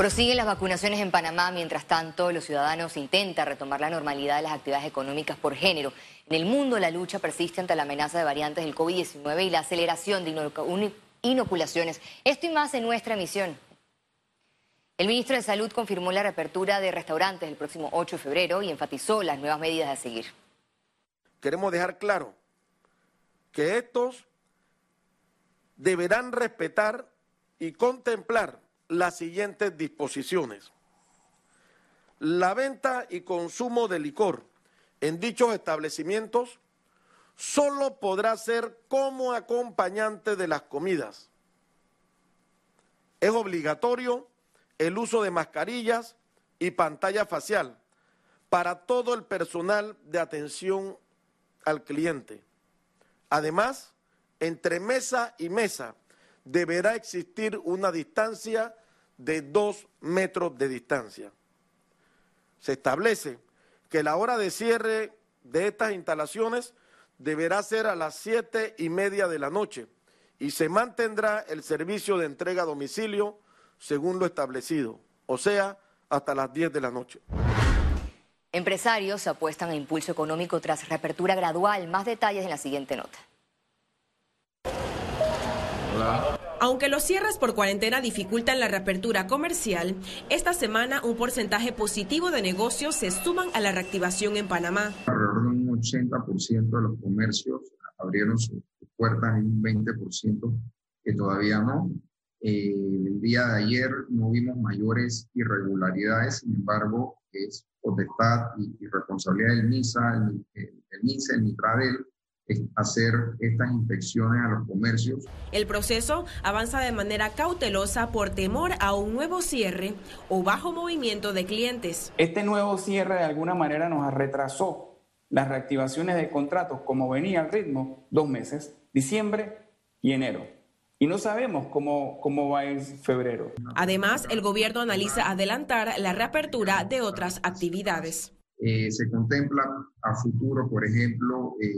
Prosiguen las vacunaciones en Panamá, mientras tanto los ciudadanos intentan retomar la normalidad de las actividades económicas por género. En el mundo la lucha persiste ante la amenaza de variantes del COVID-19 y la aceleración de inoculaciones. Esto y más en nuestra emisión. El ministro de Salud confirmó la reapertura de restaurantes el próximo 8 de febrero y enfatizó las nuevas medidas a seguir. Queremos dejar claro que estos deberán respetar y contemplar las siguientes disposiciones. La venta y consumo de licor en dichos establecimientos solo podrá ser como acompañante de las comidas. Es obligatorio el uso de mascarillas y pantalla facial para todo el personal de atención al cliente. Además, entre mesa y mesa deberá existir una distancia de dos metros de distancia. Se establece que la hora de cierre de estas instalaciones deberá ser a las siete y media de la noche y se mantendrá el servicio de entrega a domicilio según lo establecido, o sea, hasta las diez de la noche. Empresarios apuestan a impulso económico tras reapertura gradual. Más detalles en la siguiente nota. Aunque los cierres por cuarentena dificultan la reapertura comercial, esta semana un porcentaje positivo de negocios se suman a la reactivación en Panamá. Alrededor de un 80% de los comercios abrieron sus puertas y un 20% que todavía no. Eh, el día de ayer no vimos mayores irregularidades, sin embargo, es potestad y, responsabilidad del MISA, el, el, MISA, el MITRADEL, hacer estas inspecciones a los comercios. El proceso avanza de manera cautelosa por temor a un nuevo cierre o bajo movimiento de clientes. Este nuevo cierre de alguna manera nos retrasó las reactivaciones de contratos como venía al ritmo dos meses, diciembre y enero. Y no sabemos cómo, cómo va en febrero. Además, el gobierno analiza adelantar la reapertura de otras actividades. Eh, se contempla a futuro, por ejemplo, eh,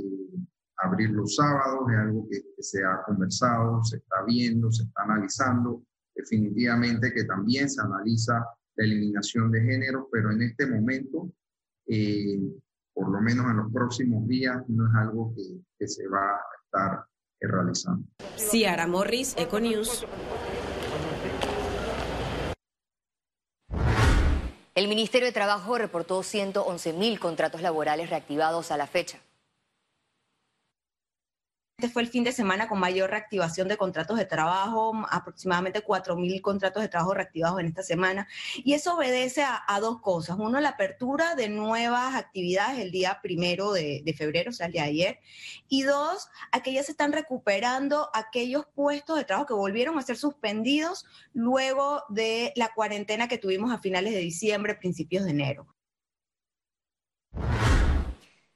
abrir los sábados, es algo que, se ha conversado, se está viendo, se está analizando. Definitivamente que también se analiza la eliminación de género, pero en este momento, eh, por lo menos en los próximos días, no es algo que, que se va a estar realizando. Ciara Morris, Econews. El Ministerio de Trabajo reportó 111 mil contratos laborales reactivados a la fecha. Este fue el fin de semana con mayor reactivación de contratos de trabajo, aproximadamente 4.000 contratos de trabajo reactivados en esta semana. Y eso obedece a, dos cosas. Uno, la apertura de nuevas actividades el día primero de, de febrero, o sea, el de ayer. Y dos, a que ya se están recuperando aquellos puestos de trabajo que volvieron a ser suspendidos luego de la cuarentena que tuvimos a finales de diciembre, principios de enero.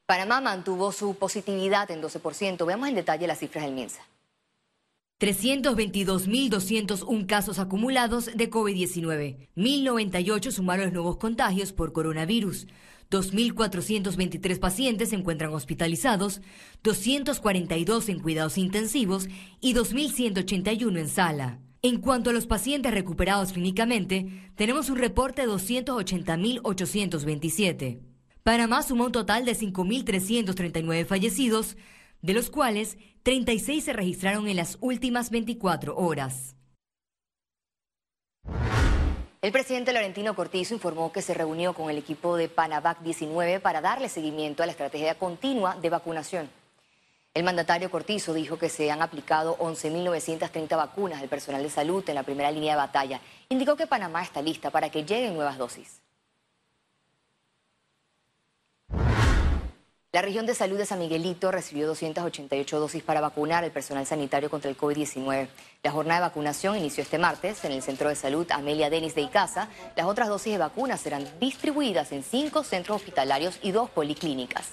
Panamá mantuvo su positividad en 12%. Veamos en detalle las cifras del MINSA. 322.201 casos acumulados de COVID-19. 1.098 sumaron los nuevos contagios por coronavirus. 2.423 pacientes se encuentran hospitalizados, 242 en cuidados intensivos y 2.181 en sala. En cuanto a los pacientes recuperados clínicamente, tenemos un reporte de 280.827. Panamá sumó un total de 5.339 fallecidos, de los cuales 36 se registraron en las últimas 24 horas. El presidente Laurentino Cortizo informó que se reunió con el equipo de Panavac 19 para darle seguimiento a la estrategia continua de vacunación. El mandatario Cortizo dijo que se han aplicado 11.930 vacunas al personal de salud en la primera línea de batalla. Indicó que Panamá está lista para que lleguen nuevas dosis. La región de salud de San Miguelito recibió 288 dosis para vacunar al personal sanitario contra el COVID-19. La jornada de vacunación inició este martes en el Centro de Salud Amelia Denis de Icaza. Las otras dosis de vacunas serán distribuidas en cinco centros hospitalarios y dos policlínicas.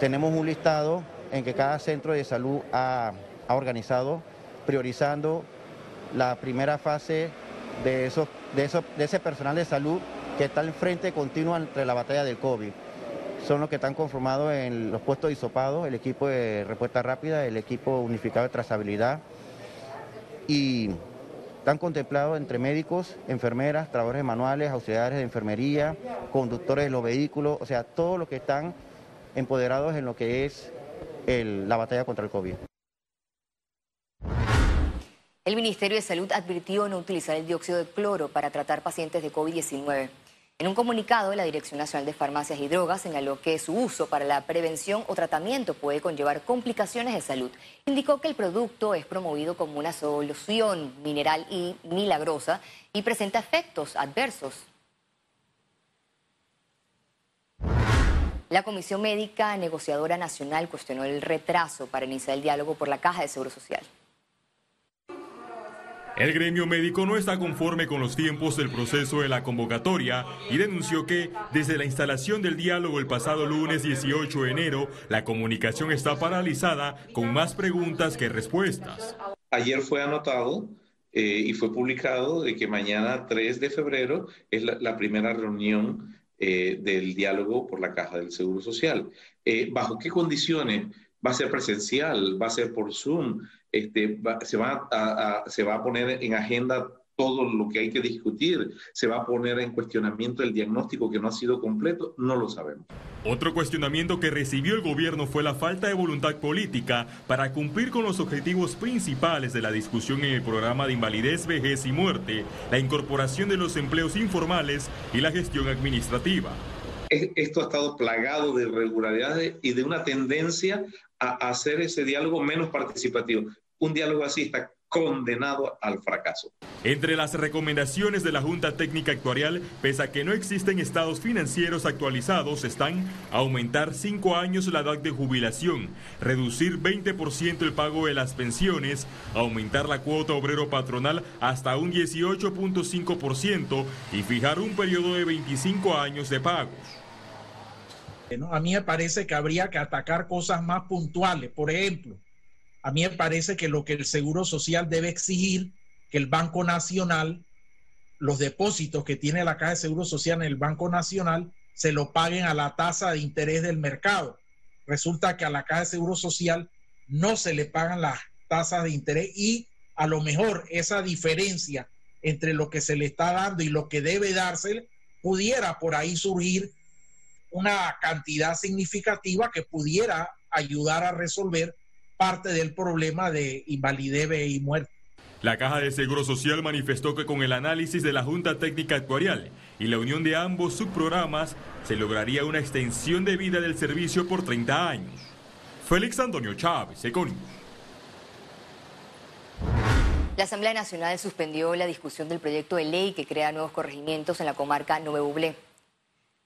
Tenemos un listado en que cada centro de salud ha, organizado, priorizando la primera fase de, de, de ese personal de salud que está en frente continuo entre la batalla del COVID son los que están conformados en los puestos de hisopado, el equipo de respuesta rápida, el equipo unificado de trazabilidad y están contemplados entre médicos, enfermeras, trabajadores manuales, auxiliares de enfermería, conductores de los vehículos, o sea, todos los que están empoderados en lo que es la batalla contra el COVID. El Ministerio de Salud advirtió no utilizar el dióxido de cloro para tratar pacientes de COVID-19. En un comunicado, la Dirección Nacional de Farmacias y Drogas señaló que su uso para la prevención o tratamiento puede conllevar complicaciones de salud. Indicó que el producto es promovido como una solución mineral y milagrosa y presenta efectos adversos. La Comisión Médica Negociadora Nacional cuestionó el retraso para iniciar el diálogo por la Caja de Seguro Social. El gremio médico no está conforme con los tiempos del proceso de la convocatoria y denunció que desde la instalación del diálogo el pasado lunes 18 de enero, la comunicación está paralizada con más preguntas que respuestas. Ayer fue anotado eh, y fue publicado de que mañana 3 de febrero es la, primera reunión eh, del diálogo por la Caja del Seguro Social. Eh, ¿Bajo qué condiciones? ¿Va a ser presencial? ¿Va a ser por Zoom? Este, se, va a, se va a poner en agenda todo lo que hay que discutir, se va a poner en cuestionamiento el diagnóstico que no ha sido completo, no lo sabemos. Otro cuestionamiento que recibió el gobierno fue la falta de voluntad política para cumplir con los objetivos principales de la discusión en el programa de invalidez, vejez y muerte, la incorporación de los empleos informales y la gestión administrativa. Esto ha estado plagado de irregularidades y de una tendencia a hacer ese diálogo menos participativo. Un diálogo así está condenado al fracaso. Entre las recomendaciones de la Junta Técnica Actuarial, pese a que no existen estados financieros actualizados, están aumentar cinco años la edad de jubilación, reducir 20% el pago de las pensiones, aumentar la cuota obrero patronal hasta un 18.5% y fijar un periodo de 25 años de pagos. A mí me parece que habría que atacar cosas más puntuales, por ejemplo, a mí me parece que lo que el Seguro Social debe exigir, que el Banco Nacional, los depósitos que tiene la Caja de Seguro Social en el Banco Nacional, se lo paguen a la tasa de interés del mercado. Resulta que a la Caja de Seguro Social no se le pagan las tasas de interés y a lo mejor esa diferencia entre lo que se le está dando y lo que debe dársele, pudiera por ahí surgir una cantidad significativa que pudiera ayudar a resolver parte del problema de invalidez y muerte. La Caja de Seguro Social manifestó que con el análisis de la Junta Técnica Actuarial y la unión de ambos subprogramas se lograría una extensión de vida del servicio por 30 años. Félix Antonio Chávez, Econius. La Asamblea Nacional suspendió la discusión del proyecto de ley que crea nuevos corregimientos en la comarca Nove Bublé.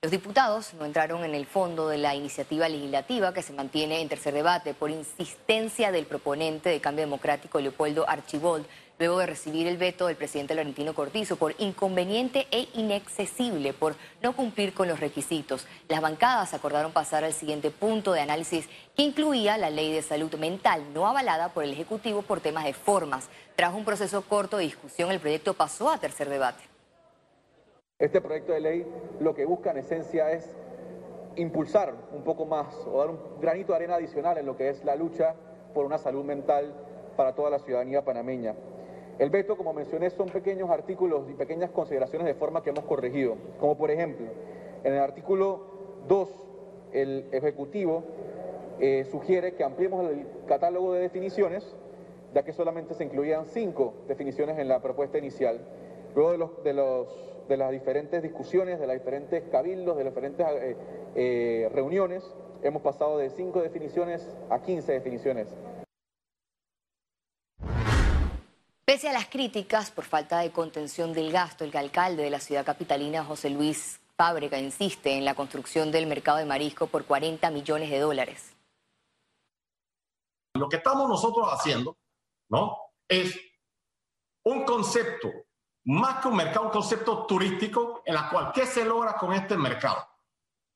Los diputados no entraron en el fondo de la iniciativa legislativa que se mantiene en tercer debate por insistencia del proponente de cambio democrático Leopoldo Archibold, luego de recibir el veto del presidente Laurentino Cortizo por inconveniente e inaccesible por no cumplir con los requisitos. Las bancadas acordaron pasar al siguiente punto de análisis que incluía la ley de salud mental no avalada por el Ejecutivo por temas de formas. Tras un proceso corto de discusión, el proyecto pasó a tercer debate. Este proyecto de ley lo que busca en esencia es impulsar un poco más o dar un granito de arena adicional en lo que es la lucha por una salud mental para toda la ciudadanía panameña. El veto, como mencioné, son pequeños artículos y pequeñas consideraciones de forma que hemos corregido, como por ejemplo, en el artículo 2, el Ejecutivo eh, sugiere que ampliemos el catálogo de definiciones, ya que solamente se incluían cinco definiciones en la propuesta inicial. Luego de los, de los de las diferentes discusiones, de las diferentes cabildos, de las diferentes eh, eh, reuniones. Hemos pasado de cinco definiciones a 15 definiciones. Pese a las críticas por falta de contención del gasto, el alcalde de la ciudad capitalina, José Luis Fábrega, insiste en la construcción del mercado de marisco por 40 millones de dólares. Lo que estamos nosotros haciendo, ¿no? Es un concepto más que un mercado, un concepto turístico en la cual, ¿qué se logra con este mercado?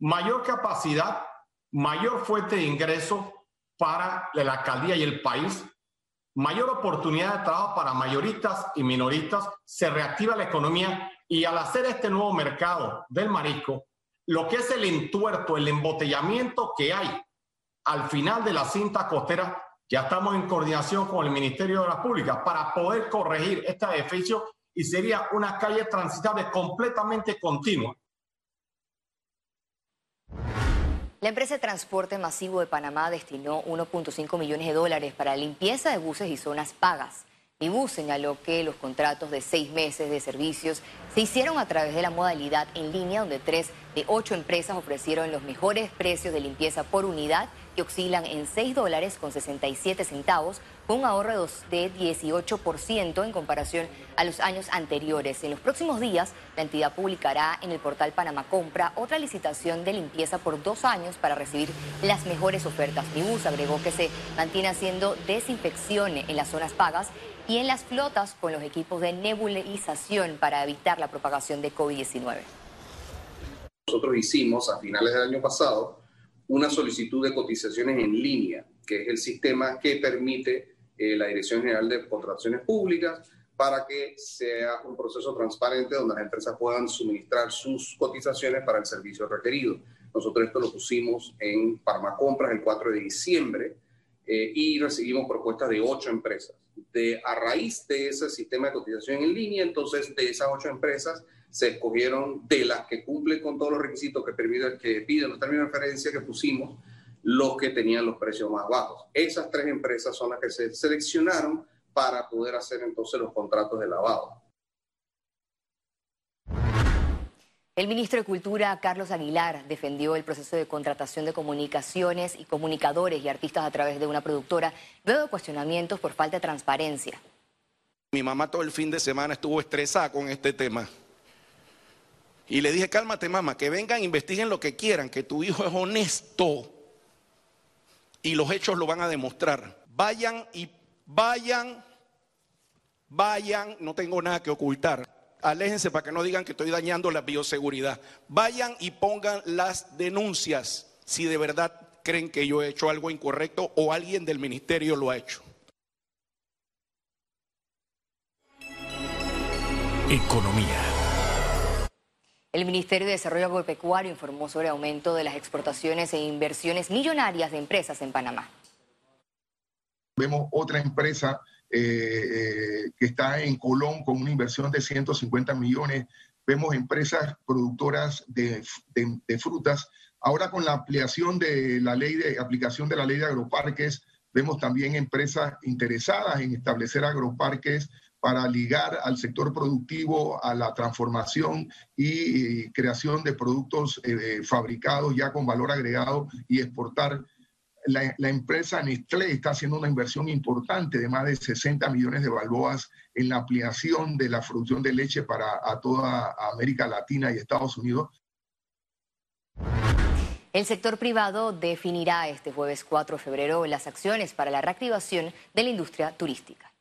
Mayor capacidad, mayor fuente de ingreso para la alcaldía y el país, mayor oportunidad de trabajo para mayoristas y minoristas, se reactiva la economía y al hacer este nuevo mercado del marisco, lo que es el entuerto, el embotellamiento que hay al final de la cinta costera, Ya estamos en coordinación con el Ministerio de las Públicas para poder corregir este edificio y sería una calle transitable completamente continua. La empresa de transporte masivo de Panamá destinó 1.5 millones de dólares para limpieza de buses y zonas pagas. bus señaló que los contratos de seis meses de servicios se hicieron a través de la modalidad en línea, donde tres de ocho empresas ofrecieron los mejores precios de limpieza por unidad que oscilan en 6 dólares con 67 centavos, con un ahorro de 18% en comparación a los años anteriores. En los próximos días, la entidad publicará en el portal Panamá Compra otra licitación de limpieza por dos años para recibir las mejores ofertas. Mibus agregó que se mantiene haciendo desinfección en las zonas pagas y en las flotas con los equipos de nebulización para evitar la propagación de COVID-19. Nosotros hicimos a finales del año pasado una solicitud de cotizaciones en línea, que es el sistema que permite eh, la Dirección General de Contrataciones Públicas para que sea un proceso transparente donde las empresas puedan suministrar sus cotizaciones para el servicio requerido. Nosotros esto lo pusimos en Compras el 4 de diciembre eh, y recibimos propuestas de ocho empresas. De, a raíz de ese sistema de cotización en línea, entonces de esas ocho empresas, se escogieron de las que cumplen con todos los requisitos que, permiten, que piden los términos de referencia que pusimos, los que tenían los precios más bajos. Esas tres empresas son las que se seleccionaron para poder hacer entonces los contratos de lavado. El ministro de Cultura, Carlos Aguilar, defendió el proceso de contratación de comunicaciones y comunicadores y artistas a través de una productora, luego de cuestionamientos por falta de transparencia. Mi mamá todo el fin de semana estuvo estresada con este tema. Y le dije, cálmate mamá, que vengan, investiguen lo que quieran, que tu hijo es honesto. Y los hechos lo van a demostrar. Vayan y vayan, vayan, no tengo nada que ocultar. Aléjense para que no digan que estoy dañando la bioseguridad. Vayan y pongan las denuncias si de verdad creen que yo he hecho algo incorrecto o alguien del ministerio lo ha hecho. Economía. El Ministerio de Desarrollo Agropecuario informó sobre aumento de las exportaciones e inversiones millonarias de empresas en Panamá. Vemos otra empresa eh, eh, que está en Colón con una inversión de 150 millones. Vemos empresas productoras de, frutas. Ahora con la ampliación de la ley de aplicación de la ley de agroparques, vemos también empresas interesadas en establecer agroparques para ligar al sector productivo a la transformación y, creación de productos eh, fabricados ya con valor agregado y exportar. La, empresa Nestlé está haciendo una inversión importante de más de 60 millones de balboas en la ampliación de la producción de leche para toda América Latina y Estados Unidos. El sector privado definirá este jueves 4 de febrero las acciones para la reactivación de la industria turística.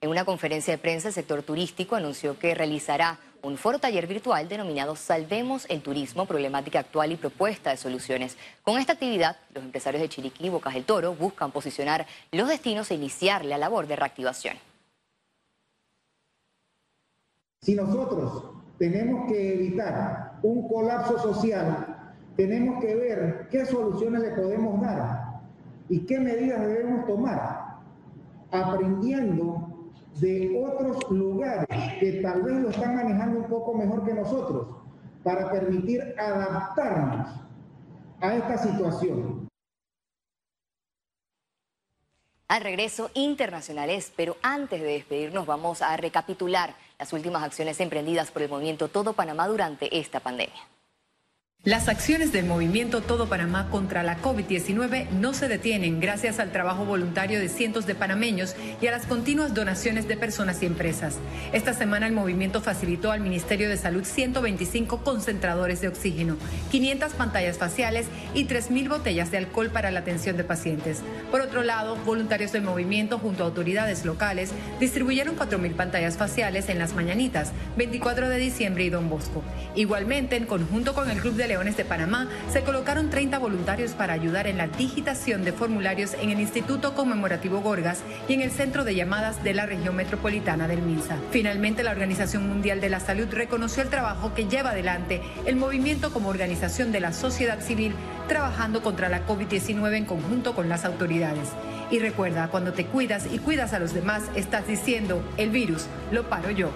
En una conferencia de prensa, el sector turístico anunció que realizará un foro taller virtual denominado Salvemos el Turismo, problemática actual y propuesta de soluciones. Con esta actividad, los empresarios de Chiriquí y Bocas del Toro buscan posicionar los destinos e iniciar la labor de reactivación. Si nosotros tenemos que evitar un colapso social, tenemos que ver qué soluciones le podemos dar y qué medidas debemos tomar, aprendiendo de otros lugares que tal vez lo están manejando un poco mejor que nosotros para permitir adaptarnos a esta situación. Al regreso, internacionales, pero antes de despedirnos vamos a recapitular las últimas acciones emprendidas por el movimiento Todo Panamá durante esta pandemia. Las acciones del movimiento Todo Panamá contra la COVID-19 no se detienen gracias al trabajo voluntario de cientos de panameños y a las continuas donaciones de personas y empresas. Esta semana el movimiento facilitó al Ministerio de Salud 125 concentradores de oxígeno, 500 pantallas faciales y 3.000 botellas de alcohol para la atención de pacientes. Por otro lado, voluntarios del movimiento junto a autoridades locales distribuyeron 4.000 pantallas faciales en las mañanitas, 24 de diciembre y Don Bosco. Igualmente, en conjunto con el Club de De Panamá, se colocaron 30 voluntarios para ayudar en la digitación de formularios en el Instituto Conmemorativo Gorgas y en el Centro de Llamadas de la región metropolitana del MINSA. Finalmente, la Organización Mundial de la Salud reconoció el trabajo que lleva adelante el movimiento como organización de la sociedad civil trabajando contra la COVID-19 en conjunto con las autoridades. Y recuerda, cuando te cuidas y cuidas a los demás, estás diciendo, el virus lo paro yo.